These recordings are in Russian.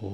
Так,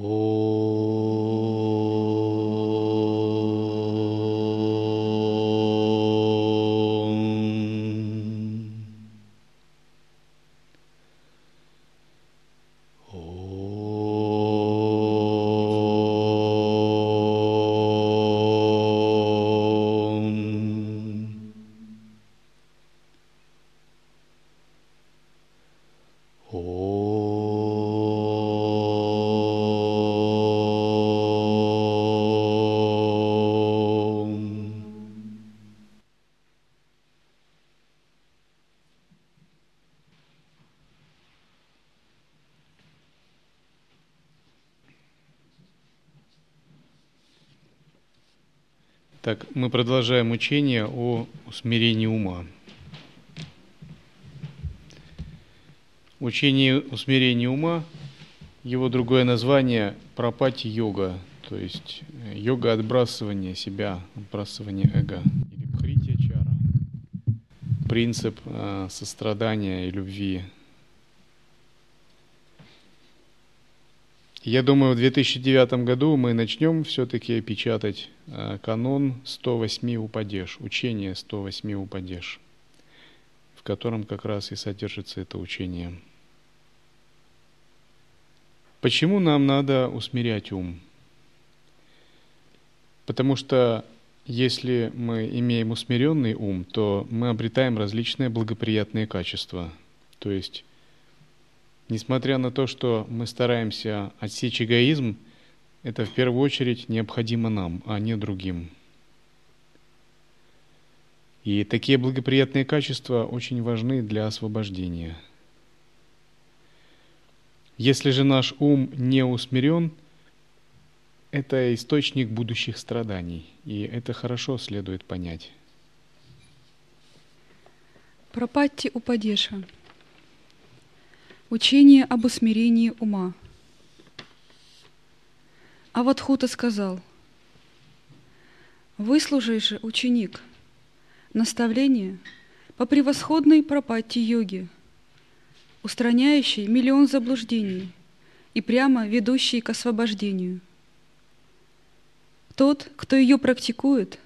мы продолжаем учение о усмирении ума. Учение усмирения ума, его другое название – пропати-йога, то есть э, йога отбрасывания себя, отбрасывания эго, или бхрития чара, принцип э, сострадания и любви – Я думаю, в 2009 году мы начнем все-таки печатать э, канон 108 упадешь, учение 108 упадешь, в котором как раз и содержится это учение. Почему нам надо усмирять ум? Потому что если мы имеем усмиренный ум, то мы обретаем различные благоприятные качества. То есть Несмотря на то, что мы стараемся отсечь эгоизм, это в первую очередь необходимо нам, а не другим. И такие благоприятные качества очень важны для освобождения. Если же наш ум не усмирен, это источник будущих страданий, и это хорошо следует понять. Пропатти Упадеша – Учение об усмирении ума. Аватхута сказал, «Выслужай же, ученик, наставление по превосходной пропатти йоги, устраняющей миллион заблуждений и прямо ведущей к освобождению. Тот, кто ее практикует,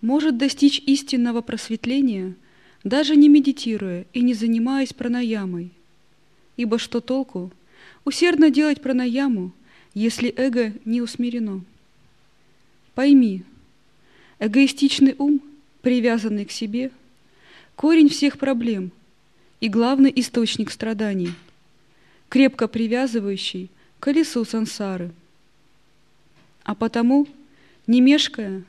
может достичь истинного просветления, даже не медитируя и не занимаясь пранаямой – Ибо что толку усердно делать пранаяму, если эго не усмирено? Пойми, эгоистичный ум, привязанный к себе, корень всех проблем и главный источник страданий, крепко привязывающий к колесу сансары. А потому, не мешкая,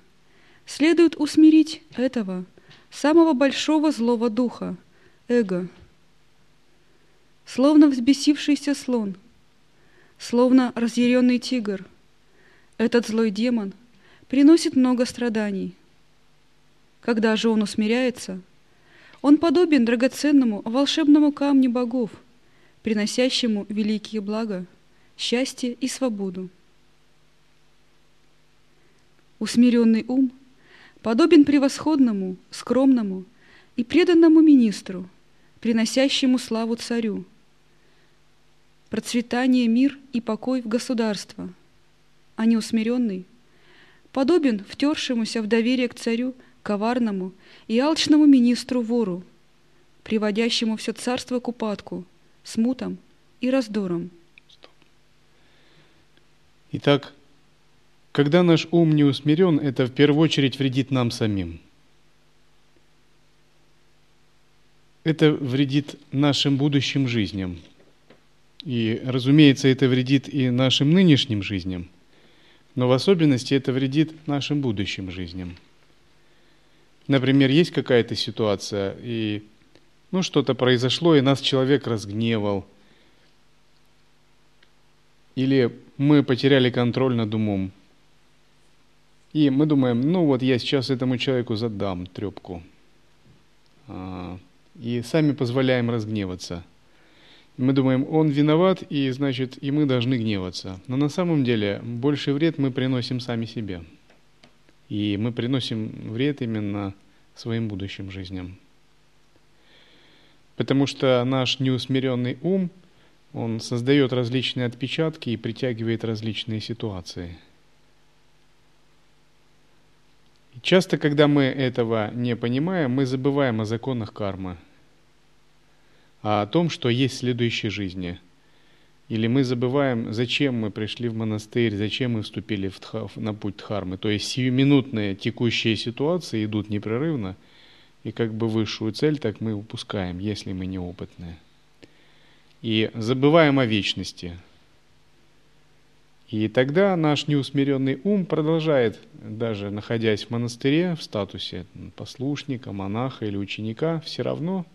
следует усмирить этого самого большого злого духа, эго – словно взбесившийся слон, словно разъяренный тигр. Этот злой демон приносит много страданий. Когда же он усмиряется, он подобен драгоценному волшебному камню богов, приносящему великие блага, счастье и свободу. Усмиренный ум подобен превосходному, скромному и преданному министру, приносящему славу царю – процветание, мир и покой в государство, а не усмиренный, подобен втершемуся в доверие к царю, коварному и алчному министру-вору, приводящему все царство к упадку, смутам и раздорам. Итак, когда наш ум не усмирен, это в первую очередь вредит нам самим. Это вредит нашим будущим жизням, и, разумеется, это вредит и нашим нынешним жизням, но в особенности это вредит нашим будущим жизням. Например, есть какая-то ситуация, и ну, что-то произошло, и нас человек разгневал, или мы потеряли контроль над умом, и мы думаем, ну вот я сейчас этому человеку задам трепку, а, и сами позволяем разгневаться – мы думаем, он виноват, и значит, и мы должны гневаться. Но на самом деле больший вред мы приносим сами себе. И мы приносим вред именно своим будущим жизням. Потому что наш неусмиренный ум он создает различные отпечатки и притягивает различные ситуации. Часто, когда мы этого не понимаем, мы забываем о законах кармы, а о том, что есть в следующей жизни. Или мы забываем, зачем мы пришли в монастырь, зачем мы вступили в тха, на путь Дхармы. То есть сиюминутные текущие ситуации идут непрерывно, и как бы высшую цель так мы упускаем, если мы неопытные и забываем о вечности. И тогда наш неусмиренный ум продолжает, даже находясь в монастыре, в статусе послушника, монаха или ученика, все равно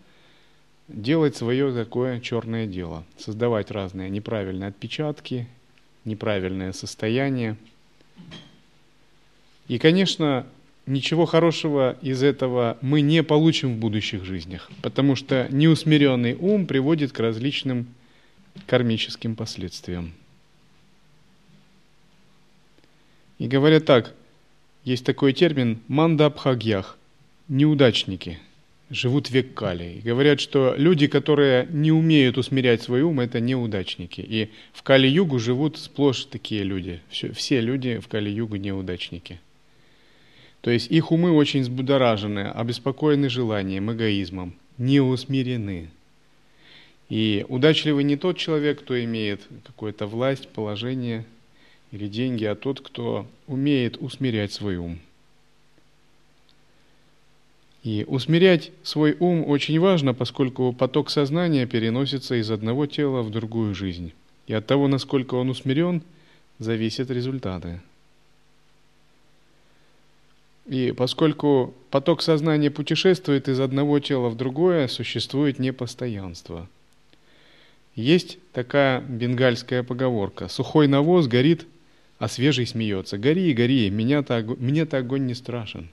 делать свое такое черное дело, создавать разные неправильные отпечатки, неправильное состояние. И, конечно, ничего хорошего из этого мы не получим в будущих жизнях, потому что неусмиренный ум приводит к различным кармическим последствиям. И говорят так, есть такой термин мандабхагьях, неудачники, живут век Кали. И говорят, что люди, которые не умеют усмирять свой ум, это неудачники. И в Кали-югу живут сплошь такие люди. Все, все люди в Кали-югу неудачники. То есть их умы очень взбудоражены, обеспокоены желанием, эгоизмом, не усмирены. И удачливый не тот человек, кто имеет какую-то власть, положение или деньги, а тот, кто умеет усмирять свой ум. И усмирять свой ум очень важно, поскольку поток сознания переносится из одного тела в другую жизнь. И от того, насколько он усмирен, зависят результаты. И поскольку поток сознания путешествует из одного тела в другое, существует непостоянство. Есть такая бенгальская поговорка «Сухой навоз горит, а свежий смеется». «Гори, гори, меня-то, мне-то огонь не страшен».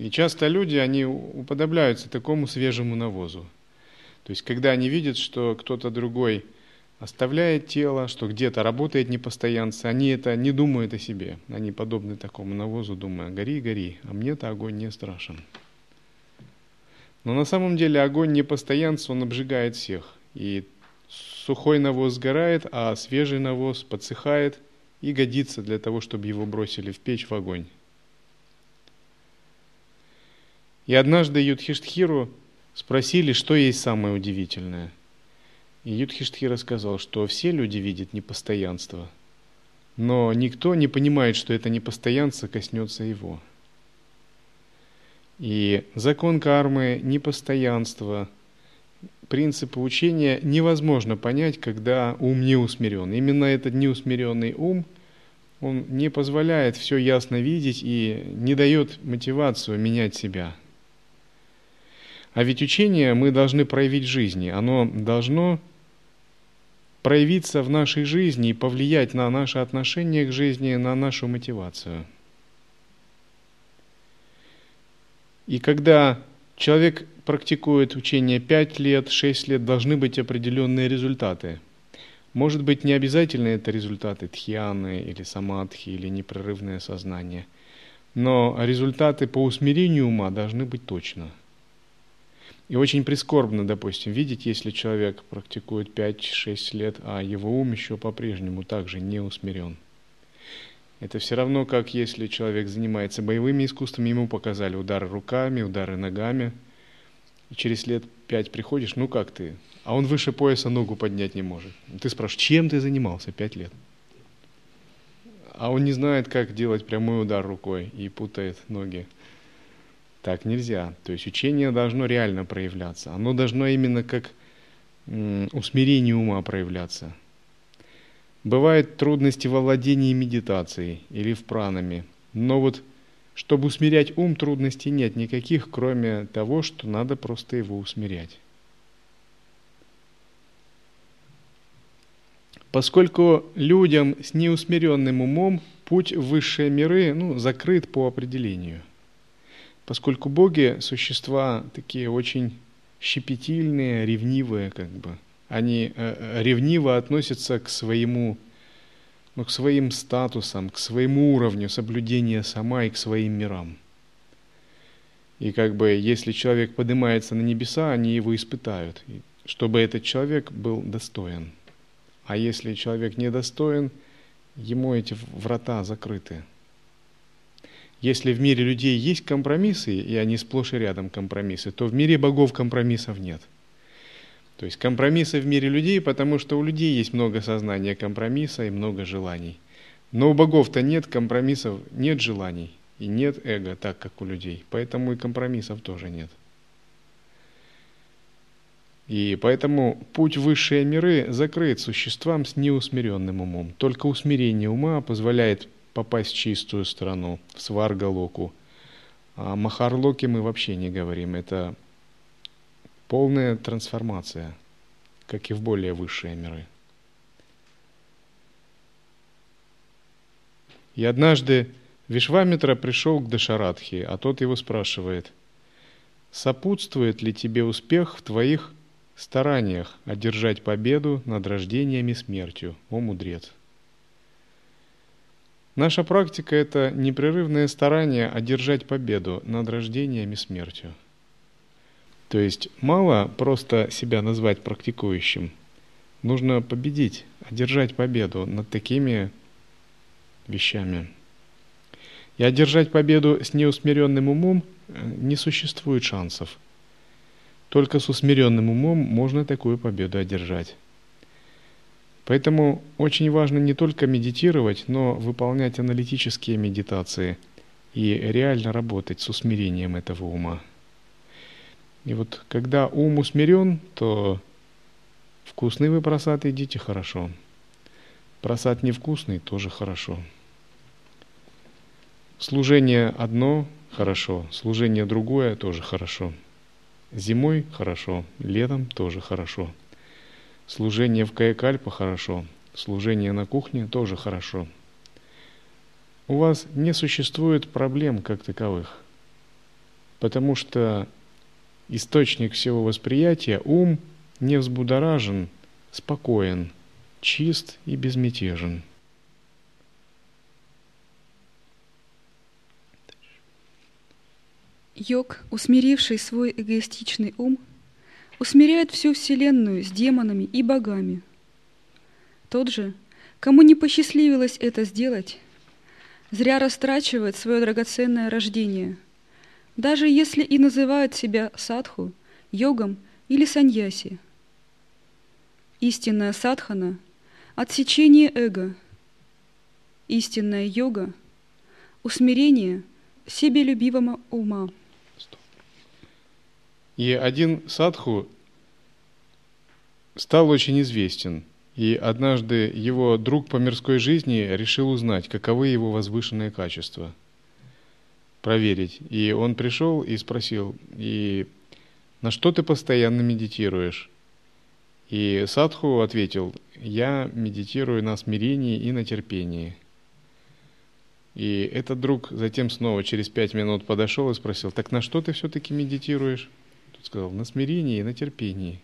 И часто люди, они уподобляются такому свежему навозу. То есть, когда они видят, что кто-то другой – оставляет тело, что где-то работает непостоянство, они это не думают о себе. Они подобны такому навозу, думая, гори, гори, а мне-то огонь не страшен. Но на самом деле огонь непостоянства, он обжигает всех. И сухой навоз сгорает, а свежий навоз подсыхает и годится для того, чтобы его бросили в печь в огонь. И однажды Юдхиштхиру спросили, что есть самое удивительное – и Юдхиштхира сказал, что все люди видят непостоянство, но никто не понимает, что это непостоянство коснется его. И закон кармы, непостоянство, принципы учения невозможно понять, когда ум не усмирен. Именно этот неусмиренный ум, он не позволяет все ясно видеть и не дает мотивацию менять себя. А ведь учение мы должны проявить в жизни. Оно должно проявиться в нашей жизни и повлиять на наше отношение к жизни, на нашу мотивацию. И когда человек практикует учение 5 лет, 6 лет, должны быть определенные результаты. Может быть, не обязательно это результаты тхьяны или самадхи или непрерывное сознание, но результаты по усмирению ума должны быть точно – и очень прискорбно, допустим, видеть, если человек практикует 5-6 лет, а его ум еще по-прежнему также не усмирен. Это все равно, как если человек занимается боевыми искусствами, ему показали удары руками, удары ногами, и через лет пять приходишь, ну как ты? А он выше пояса ногу поднять не может. Ты спрашиваешь, чем ты занимался пять лет? А он не знает, как делать прямой удар рукой и путает ноги. Так нельзя. То есть учение должно реально проявляться. Оно должно именно как усмирение ума проявляться. Бывают трудности во владении медитацией или в пранами. Но вот чтобы усмирять ум, трудностей нет никаких, кроме того, что надо просто его усмирять. Поскольку людям с неусмиренным умом путь в высшие миры ну, закрыт по определению – поскольку боги – существа такие очень щепетильные, ревнивые, как бы. Они э, э, ревниво относятся к своему, ну, к своим статусам, к своему уровню соблюдения сама и к своим мирам. И как бы, если человек поднимается на небеса, они его испытают. Чтобы этот человек был достоин. А если человек недостоин, ему эти врата закрыты. Если в мире людей есть компромиссы, и они сплошь и рядом компромиссы, то в мире богов компромиссов нет. То есть компромиссы в мире людей, потому что у людей есть много сознания компромисса и много желаний. Но у богов-то нет компромиссов, нет желаний и нет эго, так как у людей. Поэтому и компромиссов тоже нет. И поэтому путь в высшие миры закрыт существам с неусмиренным умом. Только усмирение ума позволяет попасть в чистую страну, в сваргалоку. О Махарлоке мы вообще не говорим. Это полная трансформация, как и в более высшие миры. И однажды Вишвамитра пришел к Дашарадхи, а тот его спрашивает, «Сопутствует ли тебе успех в твоих стараниях одержать победу над рождением и смертью, о мудрец. Наша практика – это непрерывное старание одержать победу над рождением и смертью. То есть мало просто себя назвать практикующим. Нужно победить, одержать победу над такими вещами. И одержать победу с неусмиренным умом э, не существует шансов – только с усмиренным умом можно такую победу одержать. Поэтому очень важно не только медитировать, но выполнять аналитические медитации и реально работать с усмирением этого ума. И вот когда ум усмирен, то вкусный вы просад идите хорошо. Просад невкусный тоже хорошо. Служение одно хорошо, служение другое тоже хорошо. Зимой хорошо, летом тоже хорошо. Служение в Каякальпа хорошо, служение на кухне тоже хорошо. У вас не существует проблем как таковых, потому что источник всего восприятия, ум, не взбудоражен, спокоен, чист и безмятежен – Йог, усмиривший свой эгоистичный ум, усмиряет всю Вселенную с демонами и богами. Тот же, кому не посчастливилось это сделать, зря растрачивает свое драгоценное рождение, даже если и называют себя садху, йогом или саньяси. Истинная садхана – отсечение эго. Истинная йога – усмирение себелюбивого ума – и один садху стал очень известен. И однажды его друг по мирской жизни решил узнать, каковы его возвышенные качества, проверить. И он пришел и спросил, и на что ты постоянно медитируешь? И садху ответил, я медитирую на смирении и на терпении. И этот друг затем снова через пять минут подошел и спросил, так на что ты все-таки медитируешь? Сказал, на смирении и на терпении.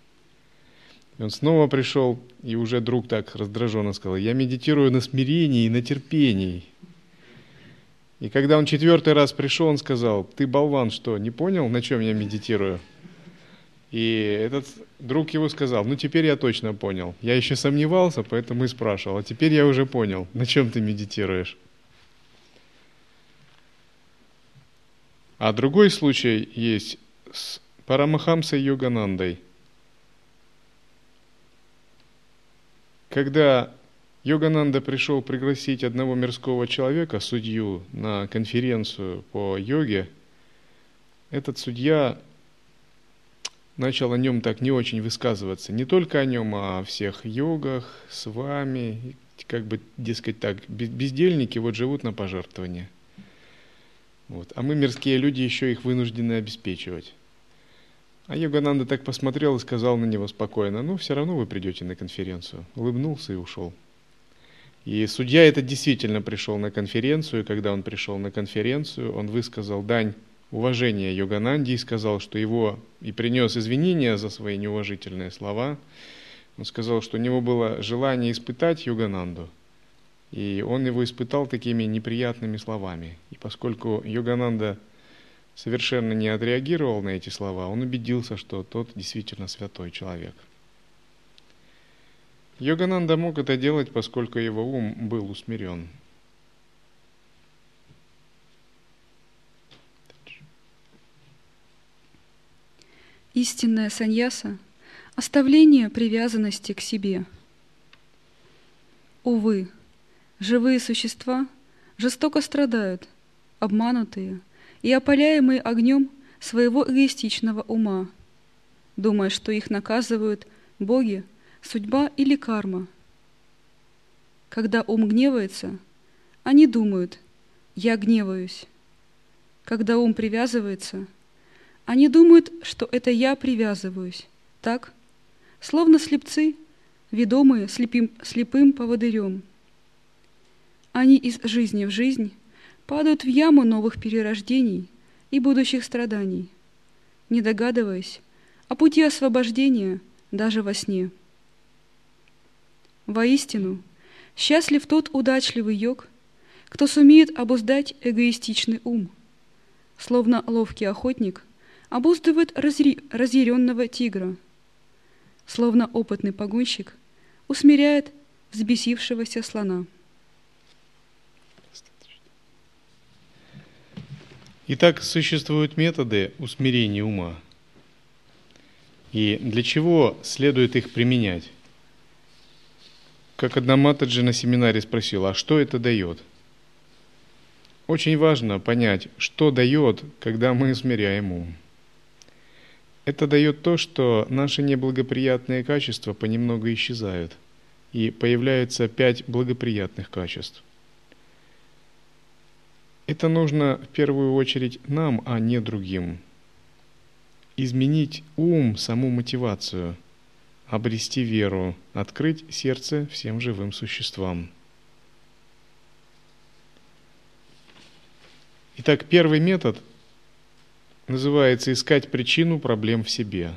И он снова пришел, и уже друг так раздраженно сказал, я медитирую на смирении и на терпении. И когда он четвертый раз пришел, он сказал, ты болван, что, не понял, на чем я медитирую? И этот друг его сказал, ну теперь я точно понял. Я еще сомневался, поэтому и спрашивал, а теперь я уже понял, на чем ты медитируешь. А другой случай есть с Парамахамса Йоганандой. Когда Йогананда пришел пригласить одного мирского человека, судью, на конференцию по йоге, этот судья начал о нем так не очень высказываться. Не только о нем, а о всех йогах, с вами, как бы, дескать так, бездельники вот живут на пожертвования. Вот. А мы, мирские люди, еще их вынуждены обеспечивать. А Йогананда так посмотрел и сказал на него спокойно, ну, все равно вы придете на конференцию. Улыбнулся и ушел. И судья этот действительно пришел на конференцию, и когда он пришел на конференцию, он высказал дань уважения Йогананде и сказал, что его и принес извинения за свои неуважительные слова. Он сказал, что у него было желание испытать Йогананду, и он его испытал такими неприятными словами. И поскольку Йогананда совершенно не отреагировал на эти слова, он убедился, что тот действительно святой человек. Йогананда мог это делать, поскольку его ум был усмирен. Истинная саньяса – оставление привязанности к себе. Увы, живые существа жестоко страдают, обманутые и опаляемые огнем своего эгоистичного ума, думая, что их наказывают боги, судьба или карма. Когда ум гневается, они думают «я гневаюсь». Когда ум привязывается – они думают, что это я привязываюсь. Так? Словно слепцы, ведомые слепим, слепым поводырем. Они из жизни в жизнь падают в яму новых перерождений и будущих страданий, не догадываясь о пути освобождения даже во сне. Воистину, счастлив тот удачливый йог, кто сумеет обуздать эгоистичный ум, словно ловкий охотник – обуздывает разъя... разъяренного тигра, словно опытный погонщик усмиряет взбесившегося слона. Итак, существуют методы усмирения ума. И для чего следует их применять? Как одна Матаджи на семинаре спросила, а что это дает? Очень важно понять, что дает, когда мы смиряем ум. Это дает то, что наши неблагоприятные качества понемногу исчезают, и появляются пять благоприятных качеств. Это нужно в первую очередь нам, а не другим. Изменить ум, саму мотивацию, обрести веру, открыть сердце всем живым существам. Итак, первый метод – называется искать причину проблем в себе.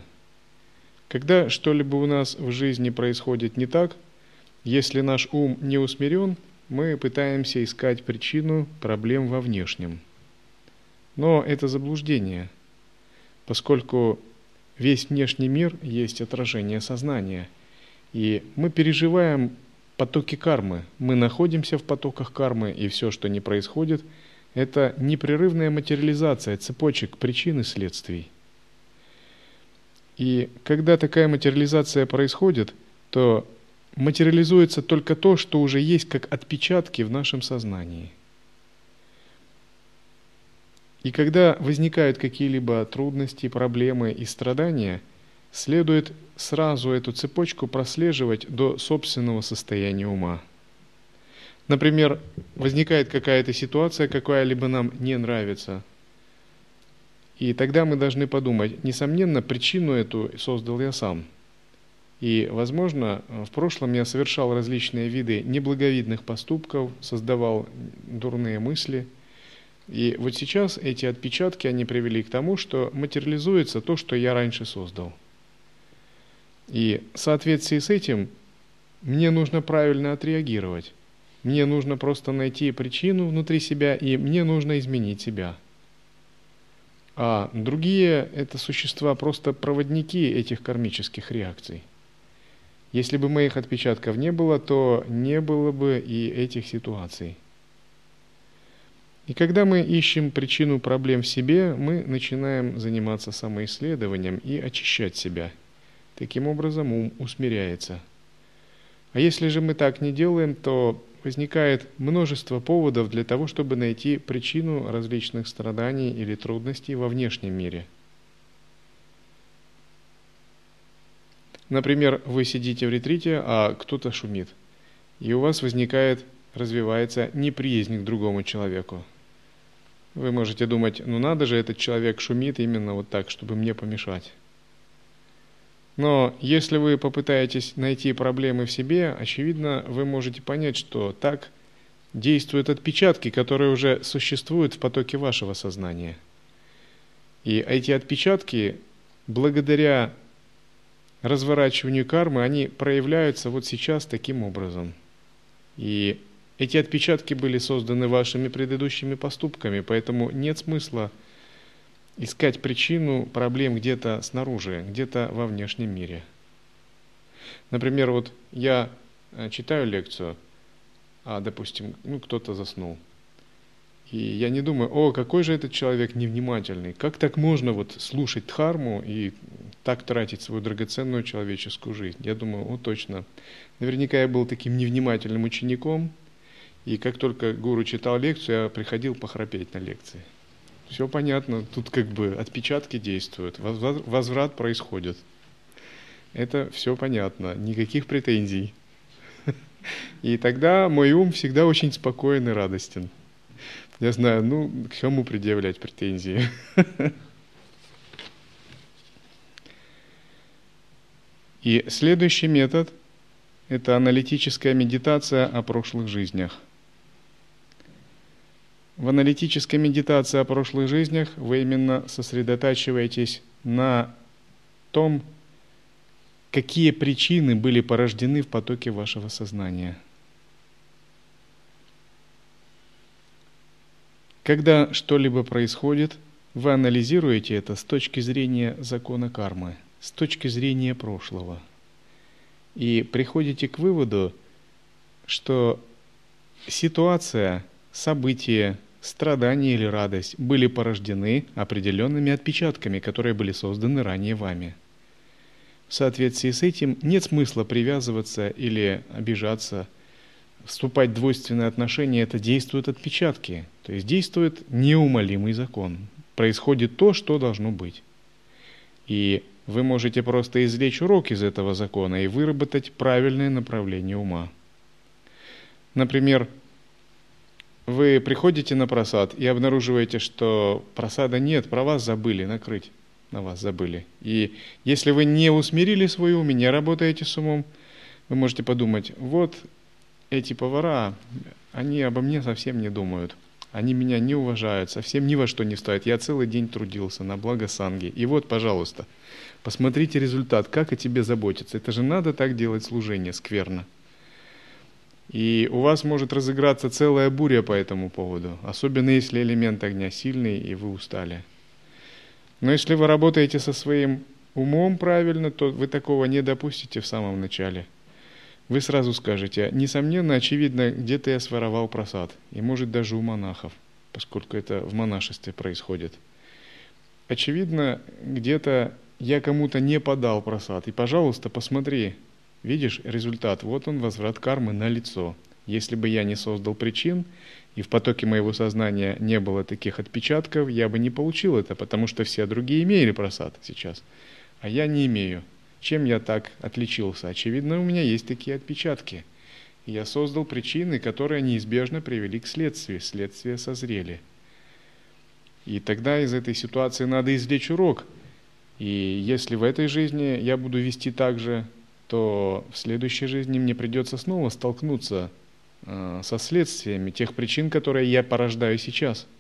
Когда что-либо у нас в жизни происходит не так, если наш ум не усмирен, мы пытаемся искать причину проблем во внешнем. Но это заблуждение, поскольку весь внешний мир есть отражение сознания, и мы переживаем потоки кармы, мы находимся в потоках кармы, и все, что не происходит – это непрерывная материализация цепочек причин и следствий. И когда такая материализация происходит, то материализуется только то, что уже есть как отпечатки в нашем сознании. И когда возникают какие-либо трудности, проблемы и страдания, следует сразу эту цепочку прослеживать до собственного состояния ума – Например, возникает какая-то ситуация, какая-либо нам не нравится. И тогда мы должны подумать, несомненно, причину эту создал я сам. И, возможно, в прошлом я совершал различные виды неблаговидных поступков, создавал дурные мысли. И вот сейчас эти отпечатки, они привели к тому, что материализуется то, что я раньше создал. И в соответствии с этим мне нужно правильно отреагировать. Мне нужно просто найти причину внутри себя, и мне нужно изменить себя. А другие – это существа, просто проводники этих кармических реакций. Если бы моих отпечатков не было, то не было бы и этих ситуаций. И когда мы ищем причину проблем в себе, мы начинаем заниматься самоисследованием и очищать себя. Таким образом ум усмиряется. А если же мы так не делаем, то возникает множество поводов для того, чтобы найти причину различных страданий или трудностей во внешнем мире. Например, вы сидите в ретрите, а кто-то шумит, и у вас возникает, развивается неприязнь к другому человеку. Вы можете думать, ну надо же, этот человек шумит именно вот так, чтобы мне помешать. Но если вы попытаетесь найти проблемы в себе, очевидно, вы можете понять, что так действуют отпечатки, которые уже существуют в потоке вашего сознания. И эти отпечатки, благодаря разворачиванию кармы, они проявляются вот сейчас таким образом. И эти отпечатки были созданы вашими предыдущими поступками, поэтому нет смысла искать причину проблем где-то снаружи, где-то во внешнем мире. Например, вот я э, читаю лекцию, а, допустим, ну, кто-то заснул. И я не думаю, о, какой же этот человек невнимательный. Как так можно вот слушать дхарму и так тратить свою драгоценную человеческую жизнь? Я думаю, о, точно. Наверняка я был таким невнимательным учеником, и как только гуру читал лекцию, я приходил похрапеть на лекции. Все понятно, тут как бы отпечатки действуют, возврат происходит. Это все понятно, никаких претензий. И тогда мой ум всегда очень спокоен и радостен. Я знаю, ну, к чему предъявлять претензии. И следующий метод – это аналитическая медитация о прошлых жизнях. В аналитической медитации о прошлых жизнях вы именно сосредотачиваетесь на том, какие причины были порождены в потоке вашего сознания – Когда что-либо происходит, вы анализируете это с точки зрения закона кармы, с точки зрения прошлого. И приходите к выводу, что ситуация, событие, страдание или радость были порождены определенными отпечатками, которые были созданы ранее вами. В соответствии с этим нет смысла привязываться или обижаться – вступать в двойственные отношения, это действуют отпечатки. То есть действует неумолимый закон. Происходит то, что должно быть. И вы можете просто извлечь урок из этого закона и выработать правильное направление ума. Например, вы приходите на просад и обнаруживаете, что просада нет, про вас забыли накрыть, на вас забыли. И если вы не усмирили свой ум и не работаете с умом, вы можете подумать, вот эти повара, они обо мне совсем не думают. Они меня не уважают, совсем ни во что не стоят. Я целый день трудился на благо Санги. И вот, пожалуйста, посмотрите результат, как о тебе заботиться. Это же надо так делать служение скверно. И у вас может разыграться целая буря по этому поводу, особенно если элемент огня сильный и вы устали. Но если вы работаете со своим умом правильно, то вы такого не допустите в самом начале – вы сразу скажете, несомненно, очевидно, где-то я своровал просад, и может даже у монахов, поскольку это в монашестве происходит. Очевидно, где-то я кому-то не подал просад, и, пожалуйста, посмотри, видишь результат, вот он, возврат кармы на лицо. Если бы я не создал причин, и в потоке моего сознания не было таких отпечатков, я бы не получил это, потому что все другие имели просад сейчас, а я не имею. Чем я так отличился? Очевидно, у меня есть такие отпечатки. Я создал причины, которые неизбежно привели к следствию. Следствие созрели. И тогда из этой ситуации надо извлечь урок. И если в этой жизни я буду вести так же, то в следующей жизни мне придется снова столкнуться э, со следствиями тех причин, которые я порождаю сейчас –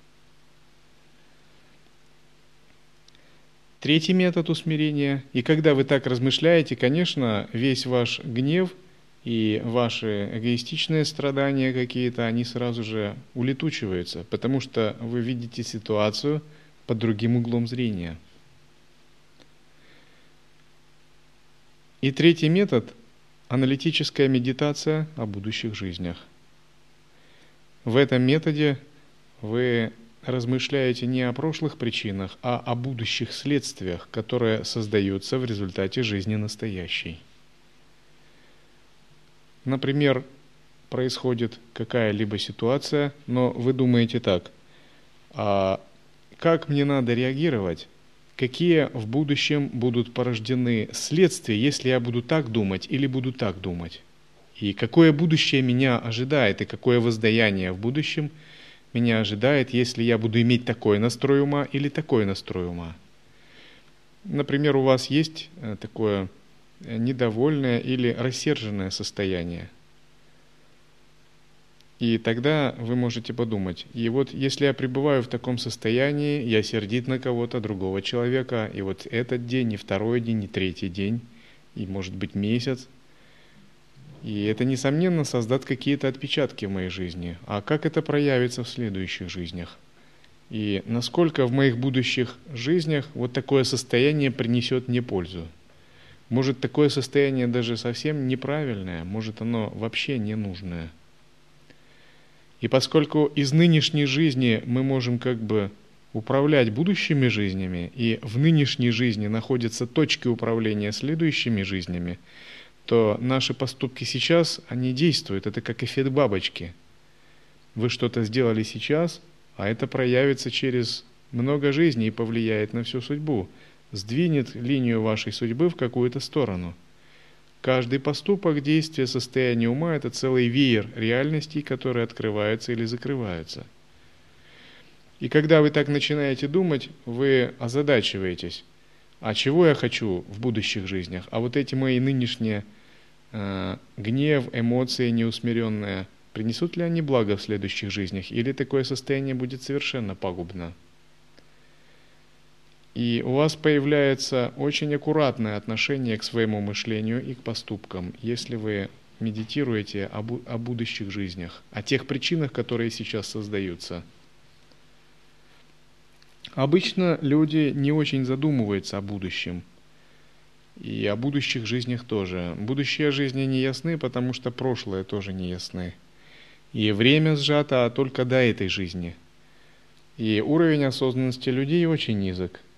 Третий метод усмирения. И когда вы так размышляете, конечно, весь ваш гнев и ваши эгоистичные страдания какие-то, они сразу же улетучиваются, потому что вы видите ситуацию под другим углом зрения. И третий метод – аналитическая медитация о будущих жизнях. В этом методе вы размышляете не о прошлых причинах, а о будущих следствиях, которые создаются в результате жизни настоящей. Например, происходит какая-либо ситуация, но вы думаете так, а как мне надо реагировать, какие в будущем будут порождены следствия, если я буду так думать или буду так думать, и какое будущее меня ожидает, и какое воздаяние в будущем – меня ожидает, если я буду иметь такой настрой ума или такой настрой ума. Например, у вас есть э, такое э, недовольное или рассерженное состояние. И тогда вы можете подумать, и вот если я пребываю в таком состоянии, я сердит на кого-то, другого человека, и вот этот день, и второй день, и третий день, и может быть месяц – и это, несомненно, создаст какие-то отпечатки в моей жизни. А как это проявится в следующих жизнях? И насколько в моих будущих жизнях вот такое состояние принесет мне пользу? Может, такое состояние даже совсем неправильное, может, оно вообще не нужное. И поскольку из нынешней жизни мы можем как бы управлять будущими жизнями, и в нынешней жизни находятся точки управления следующими жизнями, то наши поступки сейчас, они действуют. Это как эффект бабочки. Вы что-то сделали сейчас, а это проявится через много жизней и повлияет на всю судьбу, сдвинет линию вашей судьбы в какую-то сторону. Каждый поступок, действие, состояние ума – это целый веер реальностей, которые открываются или закрываются. И когда вы так начинаете думать, вы озадачиваетесь. А чего я хочу в будущих жизнях? А вот эти мои нынешние гнев, эмоции неусмиренные, принесут ли они благо в следующих жизнях? Или такое состояние будет совершенно пагубно? И у вас появляется очень аккуратное отношение к своему мышлению и к поступкам, если вы медитируете о будущих жизнях, о тех причинах, которые сейчас создаются. Обычно люди не очень задумываются о будущем. И о будущих жизнях тоже. Будущие жизни не ясны, потому что прошлое тоже не ясны. И время сжато только до этой жизни. И уровень осознанности людей очень низок –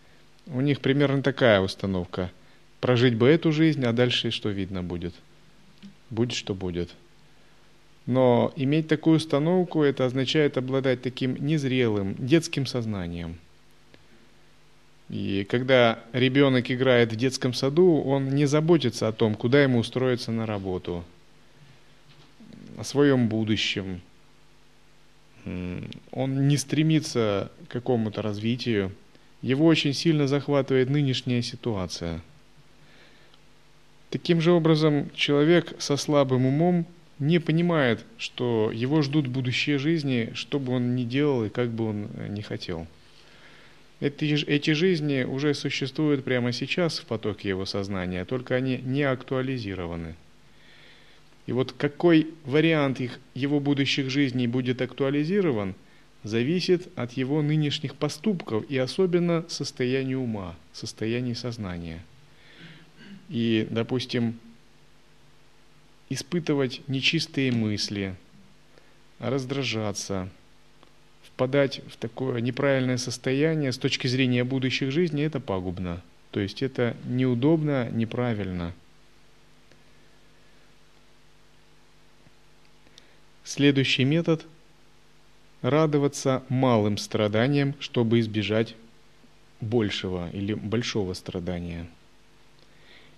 у них примерно такая установка. Прожить бы эту жизнь, а дальше что видно будет. Будет, что будет. Но иметь такую установку, это означает обладать таким незрелым, детским сознанием. И когда ребенок играет в детском саду, он не заботится о том, куда ему устроиться на работу, о своем будущем. Он не стремится к какому-то развитию, его очень сильно захватывает нынешняя ситуация. Таким же образом, человек со слабым умом не понимает, что его ждут будущие жизни, что бы он ни делал и как бы он э, ни хотел. Эти, эти жизни уже существуют прямо сейчас в потоке его сознания, только они не актуализированы. И вот какой вариант их, его будущих жизней будет актуализирован – зависит от его нынешних поступков и особенно состояния ума, состояния сознания. И, допустим, испытывать нечистые мысли, раздражаться, впадать в такое неправильное состояние с точки зрения будущих жизней, это пагубно. То есть это неудобно, неправильно. Следующий метод – радоваться малым страданиям, чтобы избежать большего или большого страдания.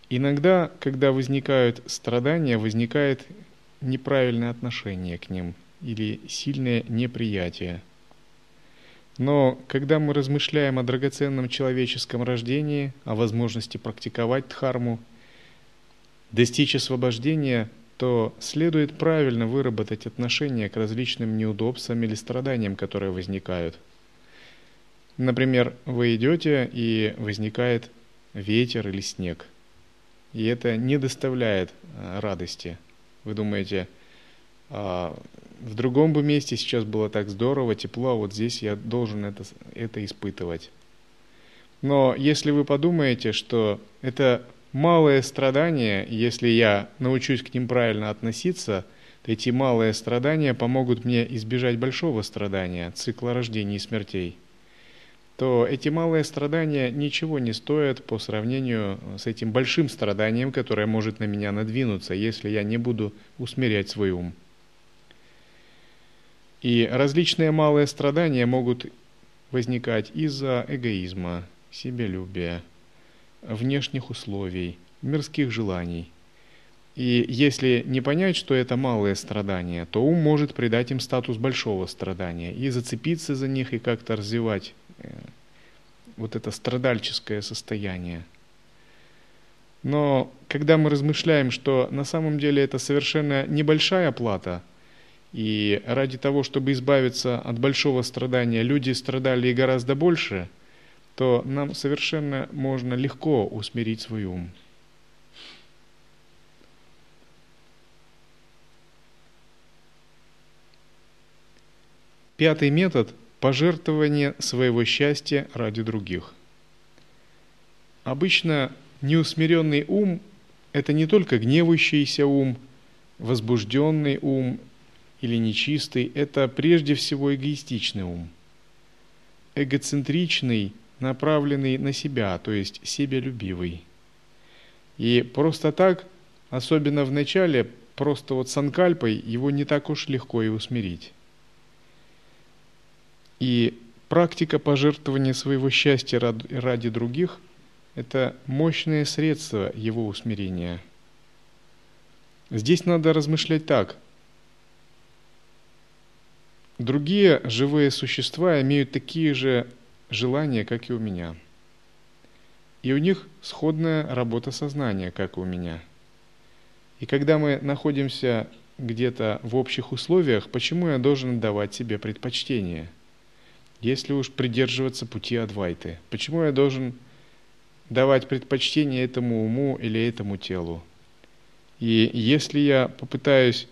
Иногда, когда возникают страдания, возникает неправильное отношение к ним или сильное неприятие. Но когда мы размышляем о драгоценном человеческом рождении, о возможности практиковать дхарму, достичь освобождения – то следует правильно выработать отношение к различным неудобствам или страданиям, которые возникают. Например, вы идете и возникает ветер или снег, и это не доставляет а, радости. Вы думаете, в другом бы месте сейчас было так здорово, тепло, а вот здесь я должен это, это испытывать. Но если вы подумаете, что это малые страдания, если я научусь к ним правильно относиться, то эти малые страдания помогут мне избежать большого страдания, цикла рождений и смертей, то эти малые страдания ничего не стоят по сравнению с этим большим страданием, которое может на меня надвинуться, если я не буду усмирять свой ум. И различные малые страдания могут возникать из-за эгоизма, себялюбия, внешних условий, мирских желаний. И если не понять, что это малые страдания, то ум может придать им статус большого страдания и зацепиться за них и как-то развивать э, вот это страдальческое состояние. Но когда мы размышляем, что на самом деле это совершенно небольшая плата, и ради того, чтобы избавиться от большого страдания, люди страдали и гораздо больше – то нам совершенно можно легко усмирить свой ум. Пятый метод – пожертвование своего счастья ради других. Обычно неусмиренный ум – это не только гневающийся ум, возбужденный ум или нечистый, это прежде всего эгоистичный ум. Эгоцентричный, направленный на себя, то есть себялюбивый. И просто так, особенно в начале, просто вот санкальпой его не так уж легко и усмирить. И практика пожертвования своего счастья ради других – это мощное средство его усмирения. Здесь надо размышлять так. Другие живые существа имеют такие же желания, как и у меня. И у них сходная работа сознания, как и у меня – и когда мы находимся где-то в общих условиях, почему я должен давать себе предпочтение? Если уж придерживаться пути Адвайты, почему я должен давать предпочтение этому уму или этому телу? И если я попытаюсь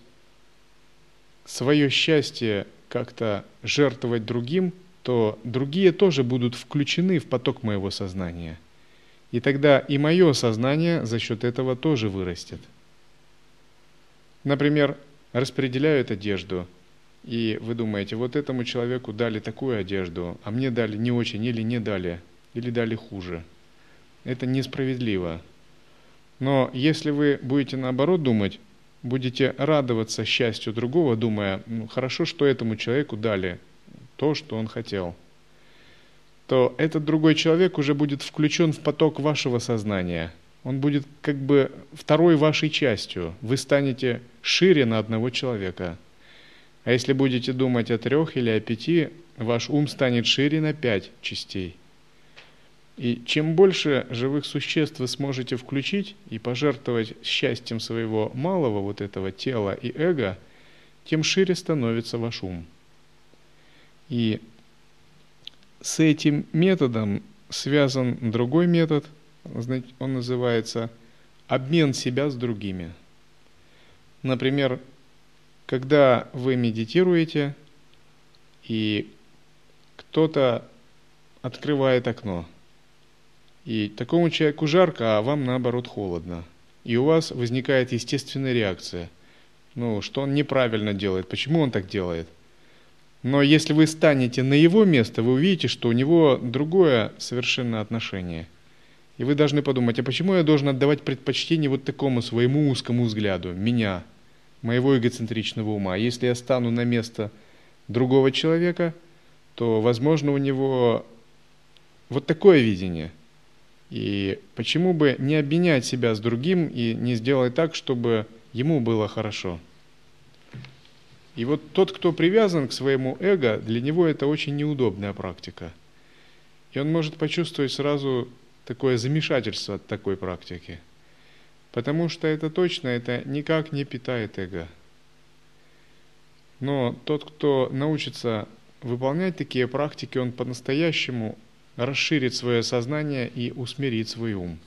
свое счастье как-то жертвовать другим, то другие тоже будут включены в поток моего сознания. И тогда и мое сознание за счет этого тоже вырастет. Например, распределяют одежду, и вы думаете, вот этому человеку дали такую одежду, а мне дали не очень или не дали, или дали хуже. Это несправедливо. Но если вы будете наоборот думать, будете радоваться счастью другого, думая, ну, хорошо, что этому человеку дали то, что он хотел, то этот другой человек уже будет включен в поток вашего сознания – он будет как бы второй вашей частью. Вы станете шире на одного человека. А если будете думать о трех или о пяти, ваш ум станет шире на пять частей. И чем больше живых существ вы сможете включить и пожертвовать счастьем своего малого вот этого тела и эго, тем шире становится ваш ум. И с этим методом связан другой метод – он называется обмен себя с другими. Например, когда вы медитируете, и кто-то открывает окно, и такому человеку жарко, а вам наоборот холодно. И у вас возникает естественная реакция. Ну, что он неправильно делает, почему он так делает. Но если вы станете на его место, вы увидите, что у него другое совершенно отношение – и вы должны подумать, а почему я должен отдавать предпочтение вот такому своему узкому взгляду, меня, моего эгоцентричного ума? Если я стану на место другого человека, то, возможно, у него вот такое видение. И почему бы не обменять себя с другим и не сделать так, чтобы ему было хорошо? И вот тот, кто привязан к своему эго, для него это очень неудобная практика. И он может почувствовать сразу такое замешательство от такой практики. Потому что это точно, это никак не питает эго. Но тот, кто научится выполнять такие практики, он по-настоящему расширит свое сознание и усмирит свой ум.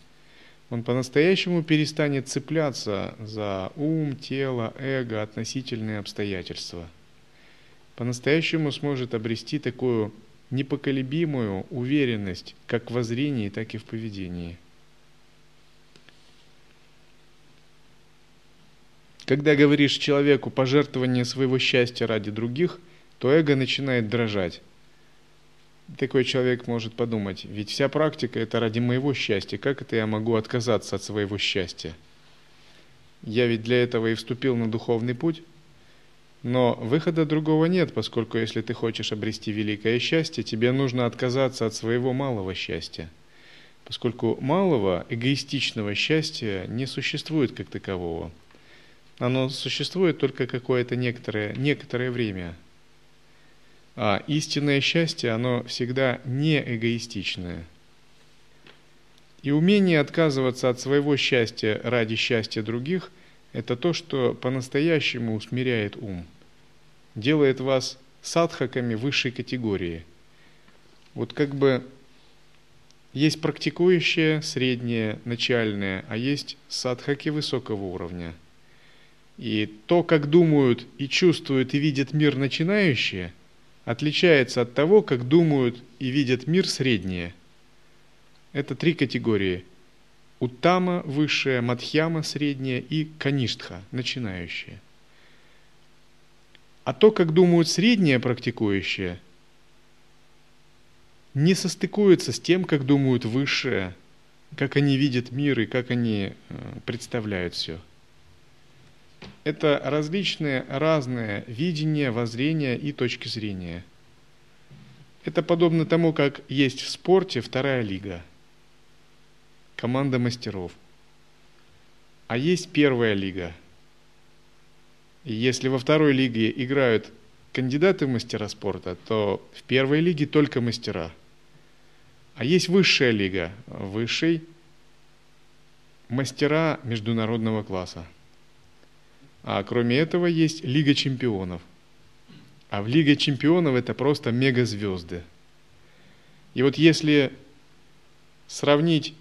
Он по-настоящему перестанет цепляться за ум, тело, эго, относительные обстоятельства. По-настоящему сможет обрести такую непоколебимую уверенность как в воззрении, так и в поведении. Когда говоришь человеку пожертвование своего счастья ради других, то эго начинает дрожать. Такой человек может подумать, ведь вся практика это ради моего счастья, как это я могу отказаться от своего счастья? Я ведь для этого и вступил на духовный путь. Но выхода другого нет, поскольку если ты хочешь обрести великое счастье, тебе нужно отказаться от своего малого счастья. Поскольку малого, эгоистичного счастья не существует как такового. Оно существует только какое-то некоторое, некоторое время. А истинное счастье, оно всегда не эгоистичное. И умение отказываться от своего счастья ради счастья других – это то, что по-настоящему усмиряет ум – делает вас садхаками высшей категории. Вот как бы есть практикующие, средние, начальные, а есть садхаки высокого уровня. И то, как думают и чувствуют и видят мир начинающие, отличается от того, как думают и видят мир средние. Это три категории. Уттама – высшая, Мадхьяма – средняя и Каништха – начинающая. А то, как думают средние практикующие, не состыкуется с тем, как думают высшие, как они видят мир и как они э, представляют все. Это различные, разные видения, воззрения и точки зрения. Это подобно тому, как есть в спорте вторая лига, команда мастеров. А есть первая лига – и если во второй лиге играют кандидаты в мастера спорта, то в первой лиге только мастера. А есть высшая лига, высший мастера международного класса. А кроме этого есть Лига чемпионов. А в Лиге чемпионов это просто мегазвезды. И вот если сравнить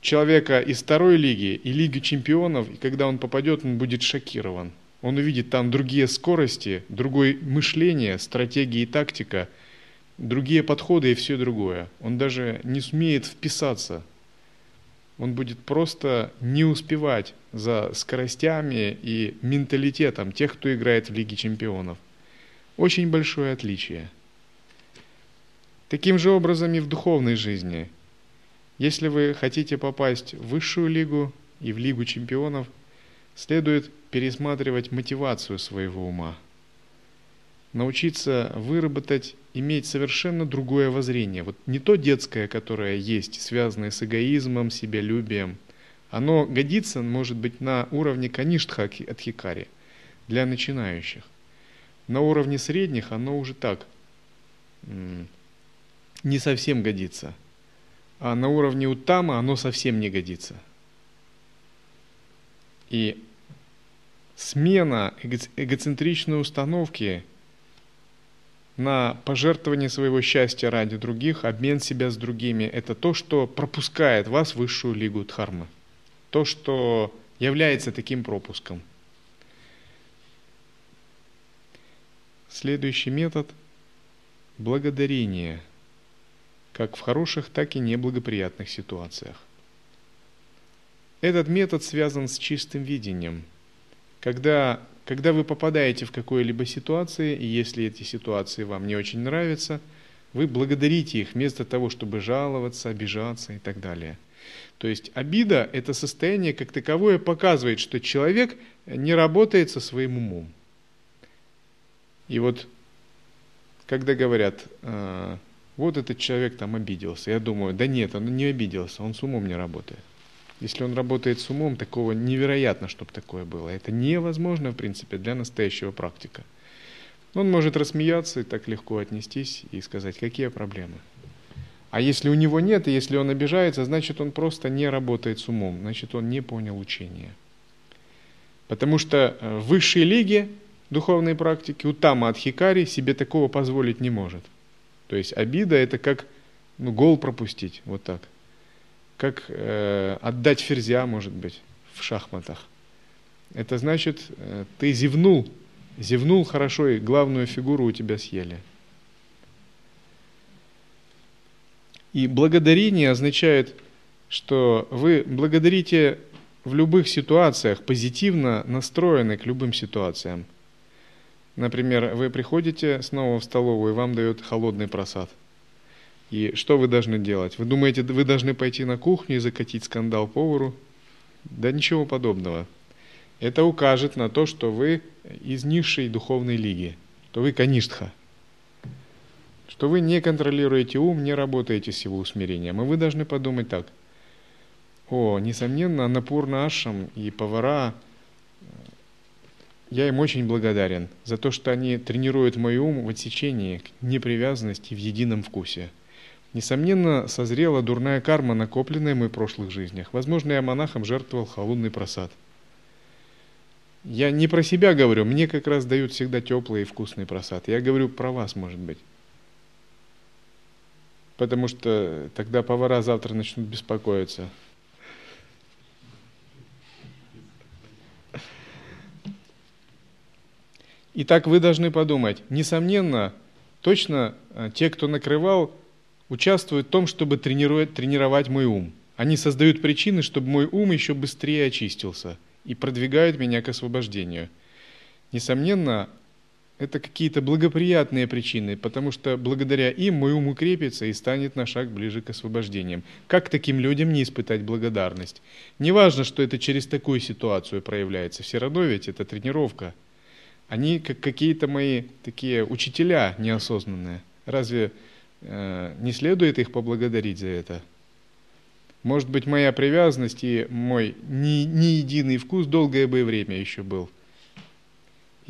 человека из второй лиги и Лиги чемпионов, и когда он попадет, он будет шокирован – он увидит там другие скорости, другое мышление, стратегии и тактика, другие подходы и все другое. Он даже не сумеет вписаться. Он будет просто не успевать за скоростями и менталитетом тех, кто играет в Лиге чемпионов. Очень большое отличие. Таким же образом и в духовной жизни. Если вы хотите попасть в высшую лигу и в Лигу чемпионов, следует пересматривать мотивацию своего ума, научиться выработать, иметь совершенно другое воззрение. Вот не то детское, которое есть, связанное с эгоизмом, себялюбием. Оно годится, может быть, на уровне каништха от хикари, для начинающих. На уровне средних оно уже так, не совсем годится. А на уровне утама оно совсем не годится. И смена эгоцентричной установки на пожертвование своего счастья ради других, обмен себя с другими, это то, что пропускает вас в высшую лигу Дхармы. То, что является таким пропуском. Следующий метод – благодарение, как в хороших, так и неблагоприятных ситуациях. Этот метод связан с чистым видением – когда, когда вы попадаете в какую-либо ситуацию, и если эти ситуации вам не очень нравятся, вы благодарите их вместо того, чтобы жаловаться, обижаться и так далее. То есть обида – это состояние как таковое показывает, что человек не работает со своим умом. И вот когда говорят, «А, вот этот человек там обиделся, я думаю, да нет, он не обиделся, он с умом не работает. Если он работает с умом, такого невероятно, чтобы такое было. Это невозможно, в принципе, для настоящего практика. Он может рассмеяться и так легко отнестись и сказать, какие проблемы. А если у него нет, и если он обижается, значит он просто не работает с умом, значит он не понял учения. Потому что э, в высшей лиге духовной практики у Тама Адхикари себе такого позволить не может. То есть обида это как ну, гол пропустить, вот так как э, отдать ферзя, может быть, в шахматах. Это значит, э, ты зевнул, зевнул хорошо, и главную фигуру у тебя съели. И благодарение означает, что вы благодарите в любых ситуациях, позитивно настроены к любым ситуациям. Например, вы приходите снова в столовую, и вам дают холодный просад – и что вы должны делать? Вы думаете, вы должны пойти на кухню и закатить скандал повару? Да ничего подобного. Это укажет на то, что вы из низшей духовной лиги, что вы каништха, что вы не контролируете ум, не работаете с его усмирением. И вы должны подумать так. О, несомненно, Напурна Ашам и повара, я им очень благодарен за то, что они тренируют мой ум в отсечении непривязанности в едином вкусе – Несомненно, созрела дурная карма, накопленная в моих прошлых жизнях. Возможно, я монахом жертвовал холодный просад. Я не про себя говорю, мне как раз дают всегда теплый и вкусный просад. Я говорю про вас, может быть. Потому что тогда повара завтра начнут беспокоиться. Итак, вы должны подумать, несомненно, точно э, те, кто накрывал, участвуют в том, чтобы тренировать, тренировать мой ум. Они создают причины, чтобы мой ум еще быстрее очистился и продвигают меня к освобождению. Несомненно, это какие-то благоприятные причины, потому что благодаря им мой ум укрепится и станет на шаг ближе к освобождениям. Как таким людям не испытать благодарность? Неважно, что это через такую ситуацию проявляется, все равно ведь это тренировка. Они как какие-то мои такие учителя неосознанные. Разве не следует их поблагодарить за это? Может быть, моя привязанность и мой не, не единый вкус долгое бы время еще был –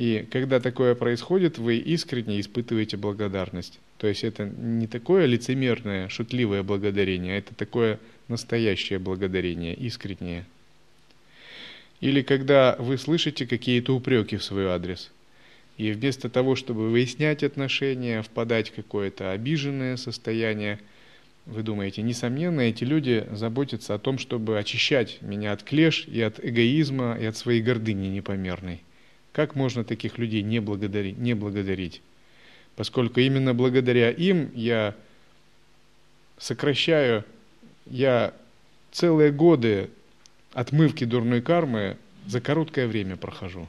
и когда такое происходит, вы искренне испытываете благодарность. То есть это не такое лицемерное, шутливое благодарение, а это такое настоящее благодарение, искреннее. Или когда вы слышите какие-то упреки в свой адрес, и вместо того, чтобы выяснять отношения, впадать в какое-то обиженное состояние, вы думаете, несомненно, эти люди заботятся о том, чтобы очищать меня от клеш и от эгоизма, и от своей гордыни непомерной. Как можно таких людей не благодарить? Не благодарить? Поскольку именно благодаря им я сокращаю, я целые годы отмывки дурной кармы за короткое время прохожу.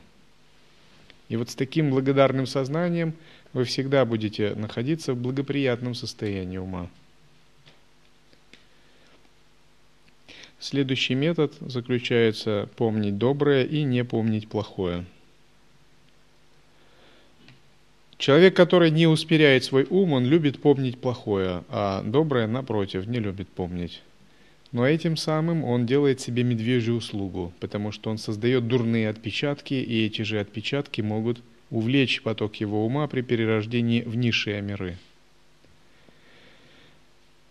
И вот с таким благодарным сознанием вы всегда будете находиться в благоприятном состоянии ума. Следующий метод заключается помнить доброе и не помнить плохое. Человек, который не успиряет свой ум, он любит помнить плохое, а доброе, напротив, не любит помнить. Но этим самым он делает себе медвежью услугу, потому что он создает дурные отпечатки, и эти же отпечатки могут увлечь поток его ума при перерождении в низшие миры.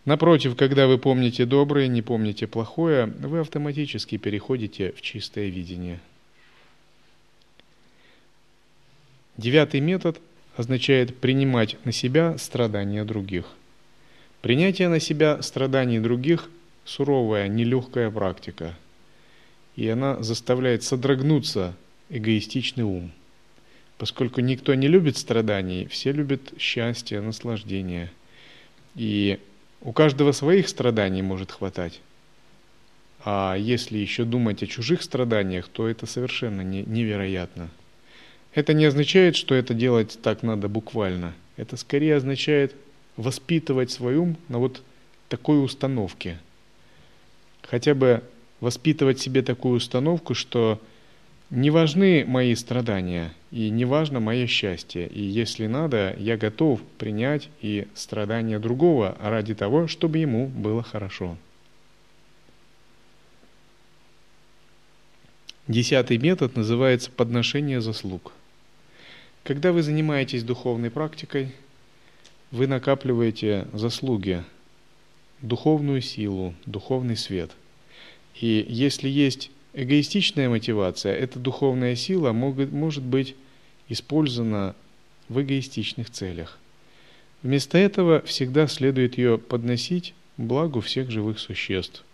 Напротив, когда вы помните доброе, не помните плохое, вы автоматически переходите в чистое видение. Девятый метод означает принимать на себя страдания других. Принятие на себя страданий других – суровая, нелегкая практика, и она заставляет содрогнуться эгоистичный ум. Поскольку никто не любит страданий, все любят счастье, наслаждение. И у каждого своих страданий может хватать. А если еще думать о чужих страданиях, то это совершенно не, невероятно – это не означает, что это делать так надо буквально. Это скорее означает воспитывать свой ум на вот такой установке. Хотя бы воспитывать себе такую установку, что не важны мои страдания и не важно мое счастье. И если надо, я готов принять и страдания другого ради того, чтобы ему было хорошо. Десятый метод называется подношение заслуг – когда вы занимаетесь духовной практикой, вы накапливаете заслуги, духовную силу, духовный свет. И если есть эгоистичная мотивация, эта духовная сила может, может быть использована в эгоистичных целях. Вместо этого всегда следует ее подносить благу всех живых существ.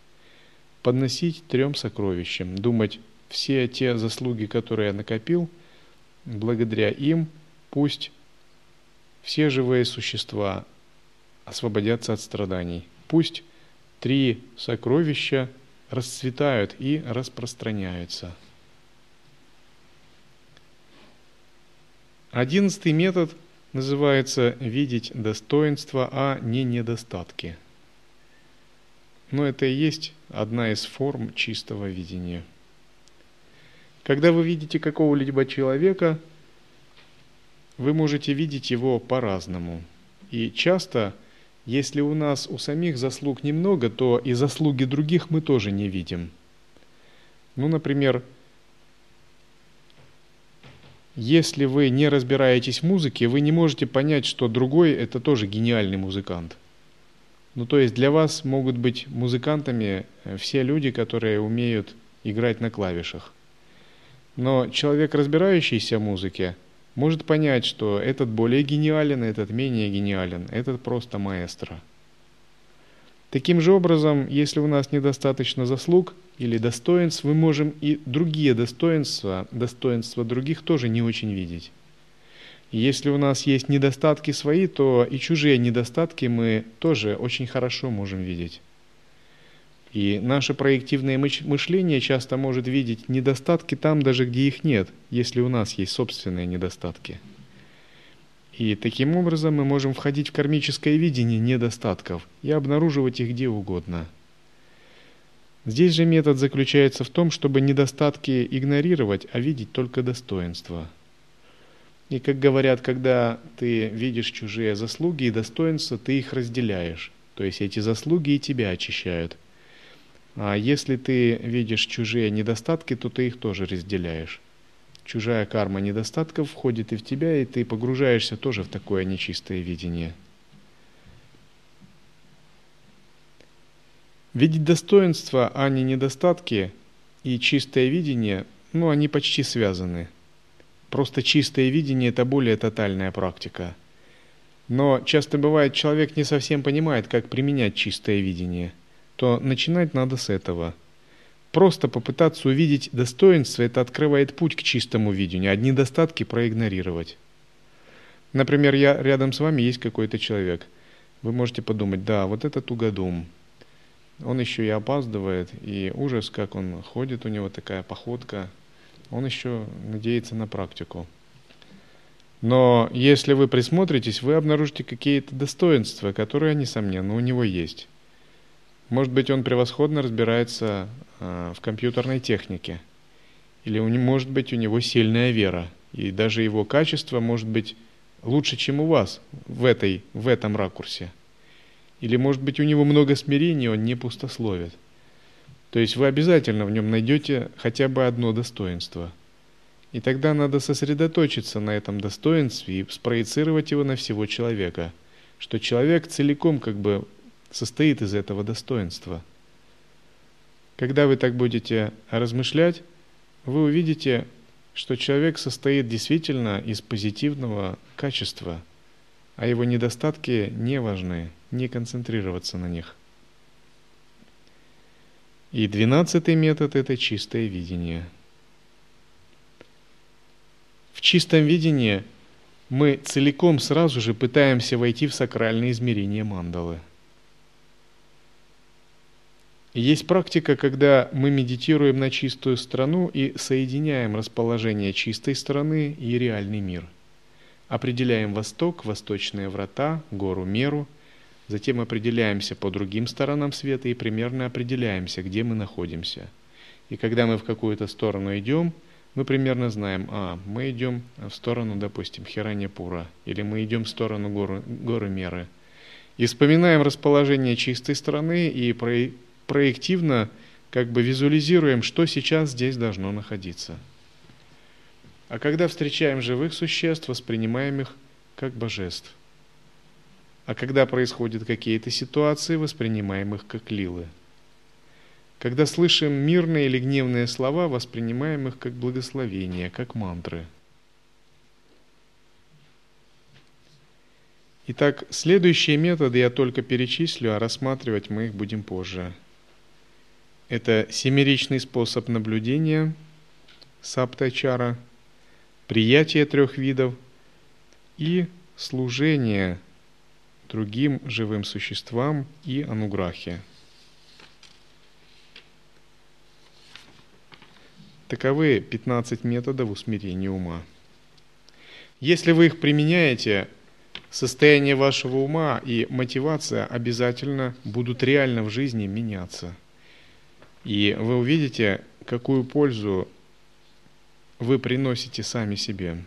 Подносить трем сокровищам, думать, все те заслуги, которые я накопил – благодаря им пусть все живые существа освободятся от страданий. Пусть три сокровища расцветают и распространяются. Одиннадцатый метод называется «видеть достоинства, а не недостатки». Но это и есть одна из форм чистого видения – когда вы видите какого-либо человека, вы можете видеть его по-разному. И часто, если у нас у самих заслуг немного, то и заслуги других мы тоже не видим. Ну, например, если вы не разбираетесь в музыке, вы не можете понять, что другой – это тоже гениальный музыкант. Ну, то есть для вас могут быть музыкантами э, все люди, которые умеют играть на клавишах. Но человек, разбирающийся в музыке, может понять, что этот более гениален, этот менее гениален, этот просто маэстро. Таким же образом, если у нас недостаточно заслуг или достоинств, мы можем и другие достоинства, достоинства других тоже не очень видеть. Если у нас есть недостатки свои, то и чужие недостатки мы тоже очень хорошо можем видеть. И наше проективное мышление часто может видеть недостатки там, даже где их нет, если у нас есть собственные недостатки. И таким образом мы можем входить в кармическое видение недостатков и обнаруживать их где угодно. Здесь же метод заключается в том, чтобы недостатки игнорировать, а видеть только достоинства. И как говорят, когда ты видишь чужие заслуги и достоинства, ты их разделяешь. То есть эти заслуги и тебя очищают. А если ты видишь чужие недостатки, то ты их тоже разделяешь. Чужая карма недостатков входит и в тебя, и ты погружаешься тоже в такое нечистое видение. Видеть достоинства, а не недостатки, и чистое видение, ну, они почти связаны. Просто чистое видение – это более тотальная практика – но часто бывает, человек не совсем понимает, как применять чистое видение, то начинать надо с этого. Просто попытаться увидеть достоинство – это открывает путь к чистому видению, а недостатки проигнорировать. Например, я рядом с вами есть какой-то человек. Вы можете подумать, да, вот это тугодум. Он еще и опаздывает, и ужас, как он ходит, у него такая походка. Он еще надеется на практику. Но если вы присмотритесь, вы обнаружите какие-то достоинства, которые, несомненно, у него есть. Может быть, он превосходно разбирается э, в компьютерной технике. Или может быть, у него сильная вера. И даже его качество может быть лучше, чем у вас в, этой, в этом ракурсе. Или, может быть, у него много смирения, он не пустословит. То есть вы обязательно в нем найдете хотя бы одно достоинство – и тогда надо сосредоточиться на этом достоинстве и спроецировать его на всего человека, что человек целиком как бы состоит из этого достоинства. Когда вы так будете размышлять, вы увидите, что человек состоит действительно из позитивного качества, а его недостатки не важны, не концентрироваться на них. И двенадцатый метод – это чистое видение – в чистом видении мы целиком сразу же пытаемся войти в сакральные измерения мандалы. Есть практика, когда мы медитируем на чистую страну и соединяем расположение чистой страны и реальный мир. Определяем восток, восточные врата, гору Меру, затем определяемся по другим сторонам света и примерно определяемся, где мы находимся. И когда мы в какую-то сторону идем – мы примерно знаем, а, мы идем в сторону, допустим, Хиранипура, или мы идем в сторону горы, горы Меры. И вспоминаем расположение чистой страны и проективно как бы визуализируем, что сейчас здесь должно находиться. А когда встречаем живых существ, воспринимаем их как божеств. А когда происходят какие-то ситуации, воспринимаем их как лилы. Когда слышим мирные или гневные слова, воспринимаем их как благословение, как мантры. Итак, следующие методы я только перечислю, а рассматривать мы их будем позже. Это семеричный способ наблюдения, саптачара, приятие трех видов и служение другим живым существам и ануграхи. Таковы 15 методов усмирения ума. Если вы их применяете, состояние вашего ума и мотивация обязательно будут реально в жизни меняться. И вы увидите, какую пользу вы приносите сами себе.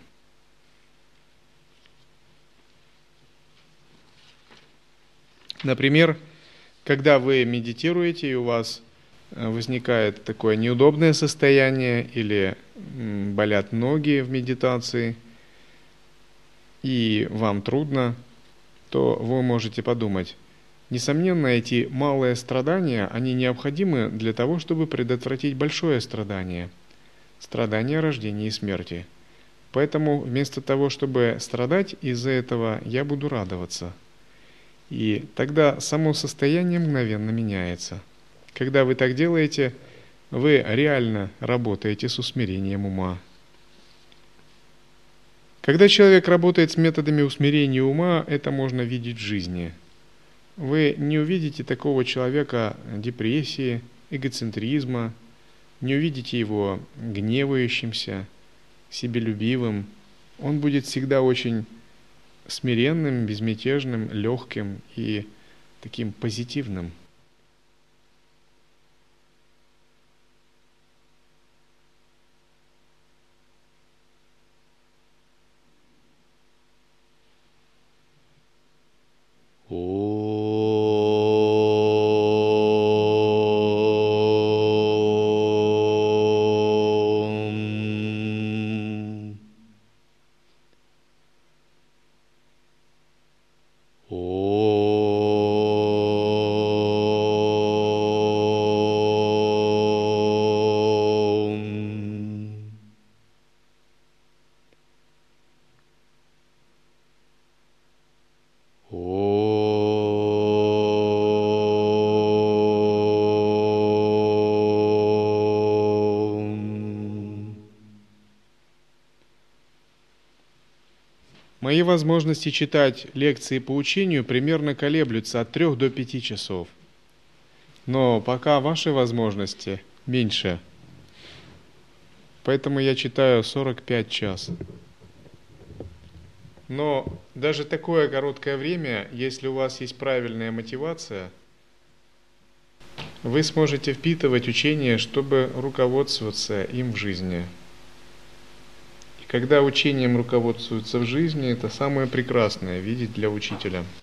Например, когда вы медитируете и у вас Э, возникает такое неудобное состояние или болят ноги в медитации, и вам трудно, то вы можете подумать, несомненно, эти малые страдания, они необходимы для того, чтобы предотвратить большое страдание, страдание рождения и смерти. Поэтому вместо того, чтобы страдать из-за этого, я буду радоваться. И тогда само состояние мгновенно меняется – когда вы так делаете, вы реально работаете с усмирением ума. Когда человек работает с методами усмирения ума, это можно видеть в жизни. Вы не увидите такого человека депрессии, эгоцентризма, не увидите его гневающимся, себелюбивым. Он будет всегда очень смиренным, безмятежным, легким и таким позитивным. Возможности читать лекции по учению примерно колеблются от 3 до 5 часов. Но пока ваши возможности меньше. Поэтому я читаю 45 час. Но даже такое короткое время, если у вас есть правильная мотивация, вы сможете впитывать учение, чтобы руководствоваться им в жизни. Когда учением руководствуются в жизни, это самое прекрасное видеть для учителя –